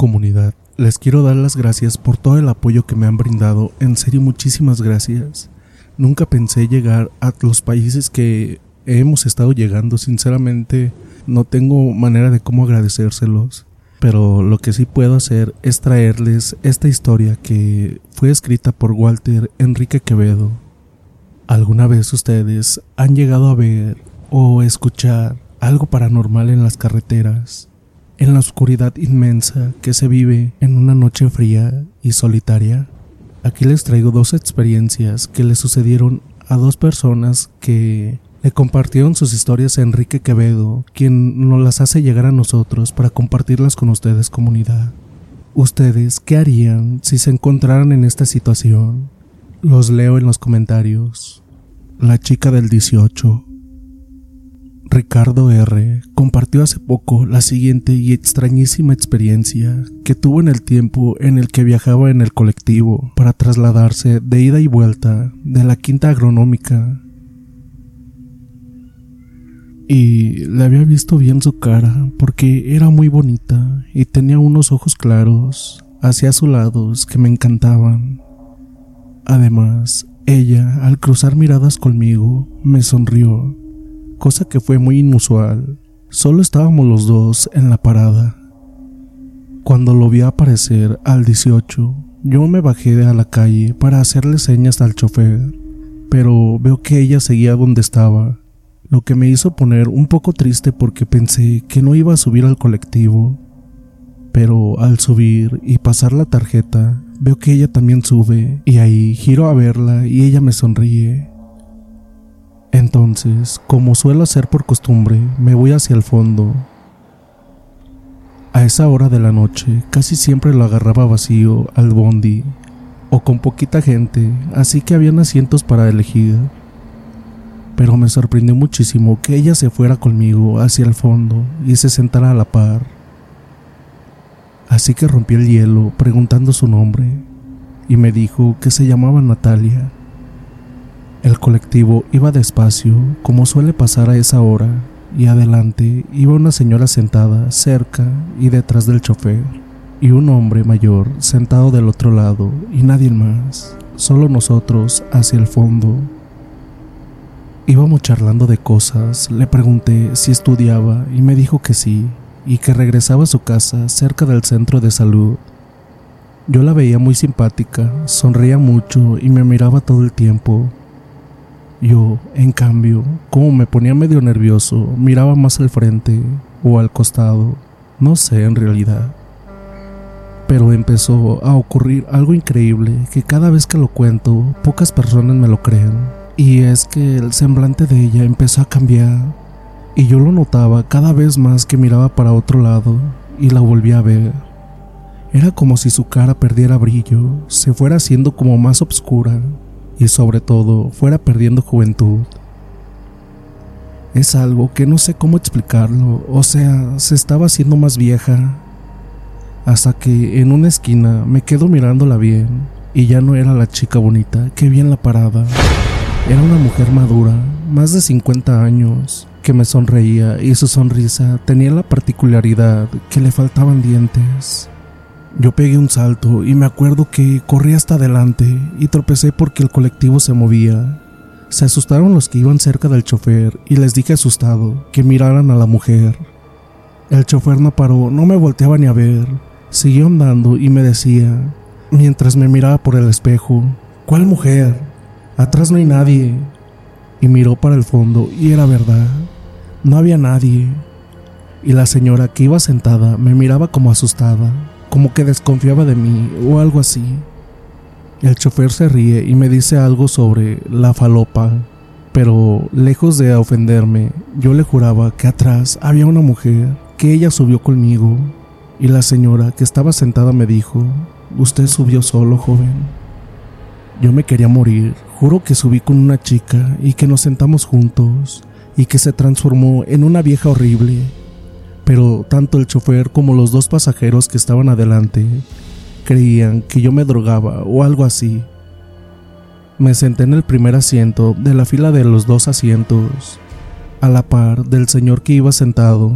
Comunidad, les quiero dar las gracias por todo el apoyo que me han brindado. En serio, muchísimas gracias. Nunca pensé llegar a los países que hemos estado llegando. Sinceramente, no tengo manera de cómo agradecérselos. Pero lo que sí puedo hacer es traerles esta historia que fue escrita por Walter Enrique Quevedo. ¿Alguna vez ustedes han llegado a ver o escuchar algo paranormal en las carreteras? En la oscuridad inmensa que se vive en una noche fría y solitaria. Aquí les traigo dos experiencias que le sucedieron a dos personas que le compartieron sus historias a Enrique Quevedo, quien nos las hace llegar a nosotros para compartirlas con ustedes comunidad. ¿Ustedes qué harían si se encontraran en esta situación? Los leo en los comentarios. La chica del 18. Ricardo R. compartió hace poco la siguiente y extrañísima experiencia que tuvo en el tiempo en el que viajaba en el colectivo para trasladarse de ida y vuelta de la quinta agronómica y le había visto bien su cara porque era muy bonita y tenía unos ojos claros hacia azulados que me encantaban. Además, ella, al cruzar miradas conmigo, me sonrió, cosa que fue muy inusual. Solo estábamos los dos en la parada. Cuando lo vi aparecer al 18, yo me bajé a la calle para hacerle señas al chofer, pero veo que ella seguía donde estaba lo que me hizo poner un poco triste porque pensé que no iba a subir al colectivo. Pero al subir y pasar la tarjeta, veo que ella también sube y ahí giro a verla y ella me sonríe. Entonces, como suelo hacer por costumbre, me voy hacia el fondo. A esa hora de la noche casi siempre lo agarraba vacío al bondi o con poquita gente, así que habían asientos para elegir pero me sorprendió muchísimo que ella se fuera conmigo hacia el fondo y se sentara a la par. Así que rompí el hielo preguntando su nombre y me dijo que se llamaba Natalia. El colectivo iba despacio, como suele pasar a esa hora, y adelante iba una señora sentada cerca y detrás del chofer, y un hombre mayor sentado del otro lado, y nadie más, solo nosotros hacia el fondo. Íbamos charlando de cosas, le pregunté si estudiaba y me dijo que sí, y que regresaba a su casa cerca del centro de salud. Yo la veía muy simpática, sonreía mucho y me miraba todo el tiempo. Yo, en cambio, como me ponía medio nervioso, miraba más al frente o al costado, no sé en realidad. Pero empezó a ocurrir algo increíble que cada vez que lo cuento, pocas personas me lo creen. Y es que el semblante de ella empezó a cambiar y yo lo notaba cada vez más que miraba para otro lado y la volvía a ver. Era como si su cara perdiera brillo, se fuera haciendo como más oscura y sobre todo fuera perdiendo juventud. Es algo que no sé cómo explicarlo, o sea, se estaba haciendo más vieja. Hasta que en una esquina me quedo mirándola bien y ya no era la chica bonita que vi en la parada. Era una mujer madura, más de 50 años, que me sonreía y su sonrisa tenía la particularidad que le faltaban dientes. Yo pegué un salto y me acuerdo que corrí hasta adelante y tropecé porque el colectivo se movía. Se asustaron los que iban cerca del chofer y les dije asustado que miraran a la mujer. El chofer no paró, no me volteaba ni a ver. Siguió andando y me decía, mientras me miraba por el espejo, ¿cuál mujer? Atrás no hay nadie. Y miró para el fondo y era verdad. No había nadie. Y la señora que iba sentada me miraba como asustada, como que desconfiaba de mí o algo así. El chofer se ríe y me dice algo sobre la falopa, pero lejos de ofenderme, yo le juraba que atrás había una mujer, que ella subió conmigo, y la señora que estaba sentada me dijo, usted subió solo, joven. Yo me quería morir, juro que subí con una chica y que nos sentamos juntos, y que se transformó en una vieja horrible. Pero tanto el chofer como los dos pasajeros que estaban adelante creían que yo me drogaba o algo así. Me senté en el primer asiento de la fila de los dos asientos, a la par del señor que iba sentado,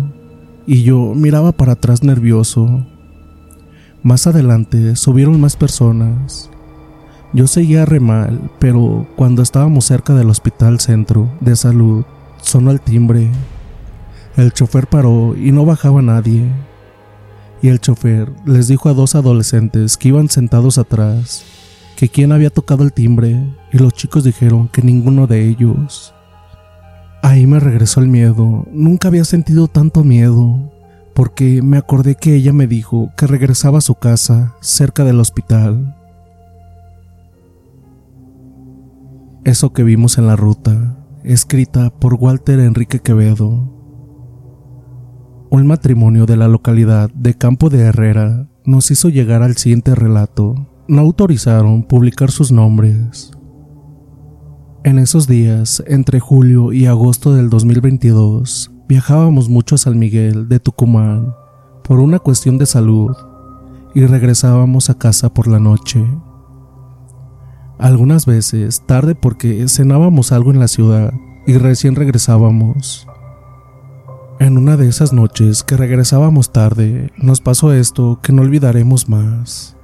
y yo miraba para atrás nervioso. Más adelante subieron más personas. Yo seguía re mal, pero cuando estábamos cerca del hospital centro de salud, sonó el timbre. El chofer paró y no bajaba nadie y el chofer les dijo a dos adolescentes que iban sentados atrás que quién había tocado el timbre y los chicos dijeron que ninguno de ellos. Ahí me regresó el miedo, nunca había sentido tanto miedo, porque me acordé que ella me dijo que regresaba a su casa cerca del hospital. Eso que vimos en la ruta, escrita por Walter Enrique Quevedo, un matrimonio de la localidad de Campo de Herrera nos hizo llegar al siguiente relato. No autorizaron publicar sus nombres. En esos días, entre julio y agosto del 2022, viajábamos mucho a San Miguel de Tucumán por una cuestión de salud y regresábamos a casa por la noche. Algunas veces tarde porque cenábamos algo en la ciudad y recién regresábamos. En una de esas noches que regresábamos tarde, nos pasó esto que no olvidaremos más.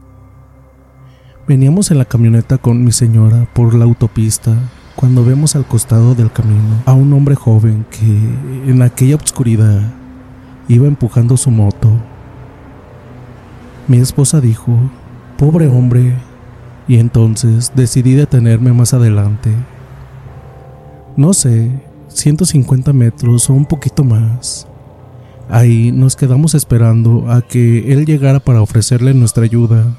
Veníamos en la camioneta con mi señora por la autopista cuando vemos al costado del camino a un hombre joven que en aquella obscuridad iba empujando su moto. Mi esposa dijo, pobre hombre, y entonces decidí detenerme más adelante. No sé, 150 metros o un poquito más. Ahí nos quedamos esperando a que él llegara para ofrecerle nuestra ayuda.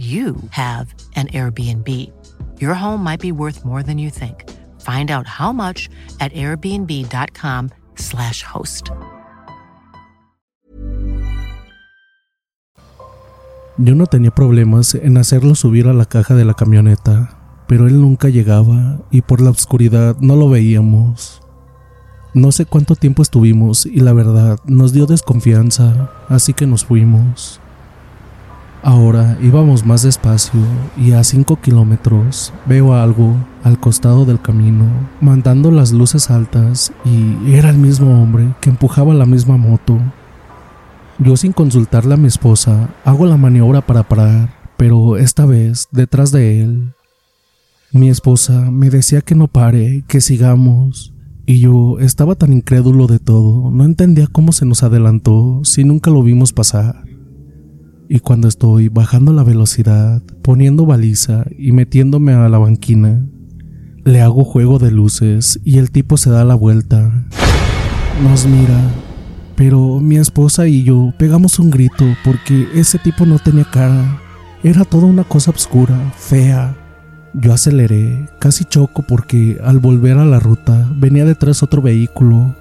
you have an Airbnb. Your home might be worth more than you think. Find out how much at airbnb.com/slash host. Yo no tenía problemas en hacerlo subir a la caja de la camioneta, pero él nunca llegaba y por la oscuridad no lo veíamos. No sé cuánto tiempo estuvimos y la verdad nos dio desconfianza, así que nos fuimos. Ahora íbamos más despacio y a 5 kilómetros veo algo al costado del camino, mandando las luces altas y era el mismo hombre que empujaba la misma moto. Yo sin consultarle a mi esposa hago la maniobra para parar, pero esta vez detrás de él. Mi esposa me decía que no pare, que sigamos, y yo estaba tan incrédulo de todo, no entendía cómo se nos adelantó si nunca lo vimos pasar y cuando estoy bajando la velocidad, poniendo baliza y metiéndome a la banquina, le hago juego de luces y el tipo se da la vuelta. Nos mira, pero mi esposa y yo pegamos un grito porque ese tipo no tenía cara. Era toda una cosa oscura, fea. Yo aceleré, casi choco porque al volver a la ruta venía detrás otro vehículo.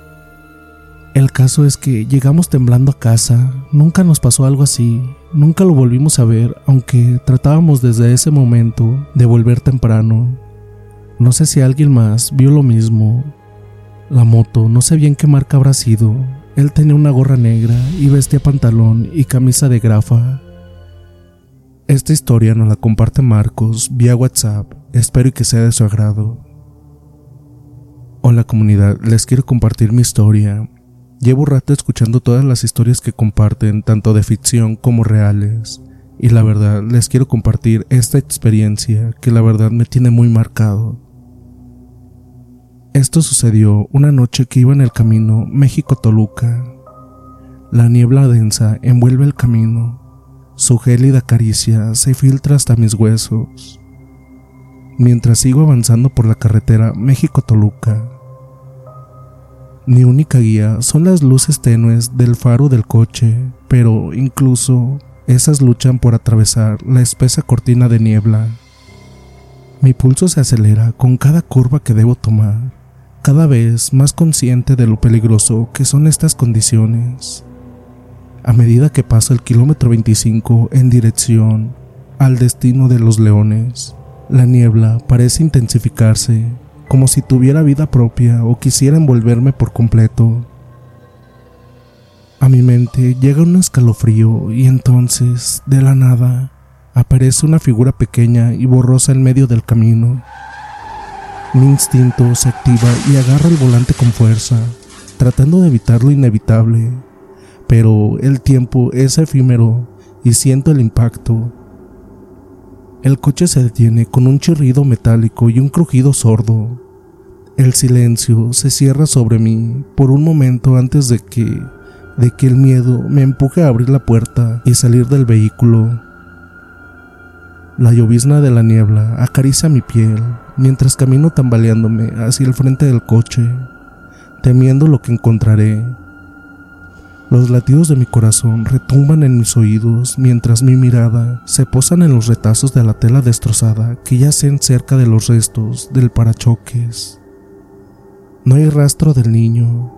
El caso es que llegamos temblando a casa, nunca nos pasó algo así, Nunca lo volvimos a ver, aunque tratábamos desde ese momento de volver temprano. No sé si alguien más vio lo mismo. La moto, no sé bien qué marca habrá sido. Él tenía una gorra negra y vestía pantalón y camisa de grafa. Esta historia nos la comparte Marcos vía WhatsApp. Espero que sea de su agrado. Hola comunidad, les quiero compartir mi historia. Llevo rato escuchando todas las historias que comparten, tanto de ficción como reales, y la verdad les quiero compartir esta experiencia que la verdad me tiene muy marcado. Esto sucedió una noche que iba en el camino México-Toluca. La niebla densa envuelve el camino, su gélida caricia se filtra hasta mis huesos. Mientras sigo avanzando por la carretera México-Toluca, mi única guía son las luces tenues del faro del coche, pero incluso esas luchan por atravesar la espesa cortina de niebla. Mi pulso se acelera con cada curva que debo tomar, cada vez más consciente de lo peligroso que son estas condiciones. A medida que paso el kilómetro 25 en dirección al destino de los leones, la niebla parece intensificarse como si tuviera vida propia o quisiera envolverme por completo. A mi mente llega un escalofrío y entonces, de la nada, aparece una figura pequeña y borrosa en medio del camino. Mi instinto se activa y agarra el volante con fuerza, tratando de evitar lo inevitable, pero el tiempo es efímero y siento el impacto. El coche se detiene con un chirrido metálico y un crujido sordo. El silencio se cierra sobre mí por un momento antes de que de que el miedo me empuje a abrir la puerta y salir del vehículo. La llovizna de la niebla acaricia mi piel mientras camino tambaleándome hacia el frente del coche, temiendo lo que encontraré los latidos de mi corazón retumban en mis oídos mientras mi mirada se posan en los retazos de la tela destrozada que yacen cerca de los restos del parachoques. No hay rastro del niño.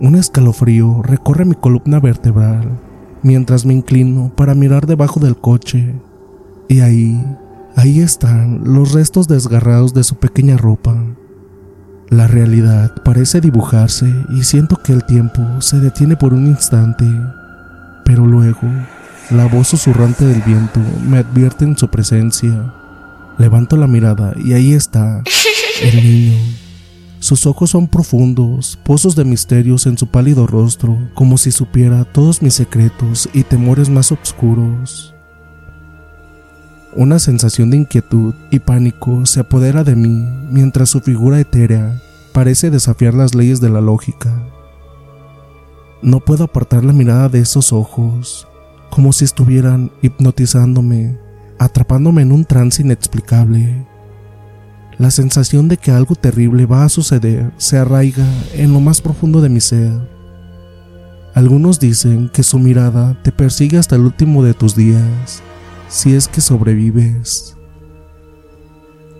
Un escalofrío recorre mi columna vertebral mientras me inclino para mirar debajo del coche. Y ahí, ahí están los restos desgarrados de su pequeña ropa, la realidad parece dibujarse y siento que el tiempo se detiene por un instante, pero luego la voz susurrante del viento me advierte en su presencia. Levanto la mirada y ahí está el niño. Sus ojos son profundos, pozos de misterios en su pálido rostro, como si supiera todos mis secretos y temores más oscuros. Una sensación de inquietud y pánico se apodera de mí mientras su figura etérea parece desafiar las leyes de la lógica. No puedo apartar la mirada de esos ojos, como si estuvieran hipnotizándome, atrapándome en un trance inexplicable. La sensación de que algo terrible va a suceder se arraiga en lo más profundo de mi ser. Algunos dicen que su mirada te persigue hasta el último de tus días, si es que sobrevives.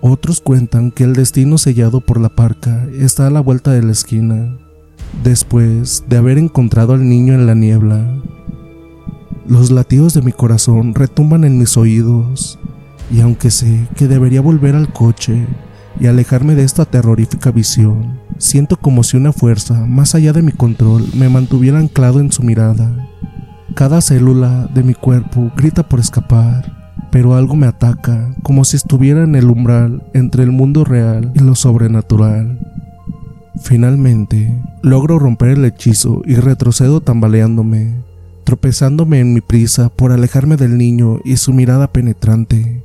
Otros cuentan que el destino sellado por la parca está a la vuelta de la esquina, después de haber encontrado al niño en la niebla. Los latidos de mi corazón retumban en mis oídos, y aunque sé que debería volver al coche y alejarme de esta terrorífica visión, Siento como si una fuerza, más allá de mi control, me mantuviera anclado en su mirada. Cada célula de mi cuerpo grita por escapar, pero algo me ataca, como si estuviera en el umbral entre el mundo real y lo sobrenatural. Finalmente, logro romper el hechizo y retrocedo tambaleándome, tropezándome en mi prisa por alejarme del niño y su mirada penetrante.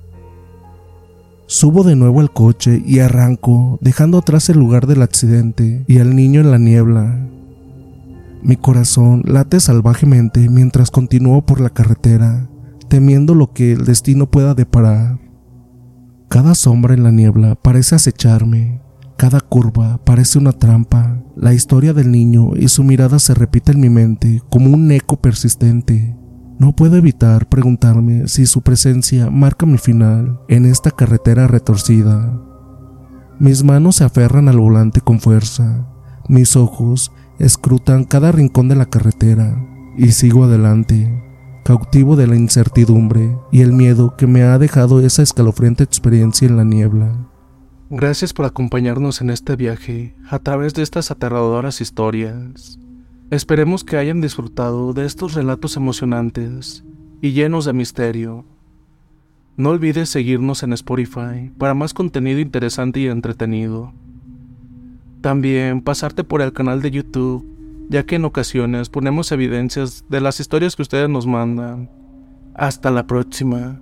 Subo de nuevo al coche y arranco, dejando atrás el lugar del accidente y al niño en la niebla. Mi corazón late salvajemente mientras continúo por la carretera, temiendo lo que el destino pueda deparar. Cada sombra en la niebla parece acecharme, cada curva parece una trampa. La historia del niño y su mirada se repite en mi mente como un eco persistente. No puedo evitar preguntarme si su presencia marca mi final en esta carretera retorcida. Mis manos se aferran al volante con fuerza, mis ojos escrutan cada rincón de la carretera y sigo adelante, cautivo de la incertidumbre y el miedo que me ha dejado esa escalofriante experiencia en la niebla. Gracias por acompañarnos en este viaje a través de estas aterradoras historias. Esperemos que hayan disfrutado de estos relatos emocionantes y llenos de misterio. No olvides seguirnos en Spotify para más contenido interesante y entretenido. También pasarte por el canal de YouTube, ya que en ocasiones ponemos evidencias de las historias que ustedes nos mandan. Hasta la próxima.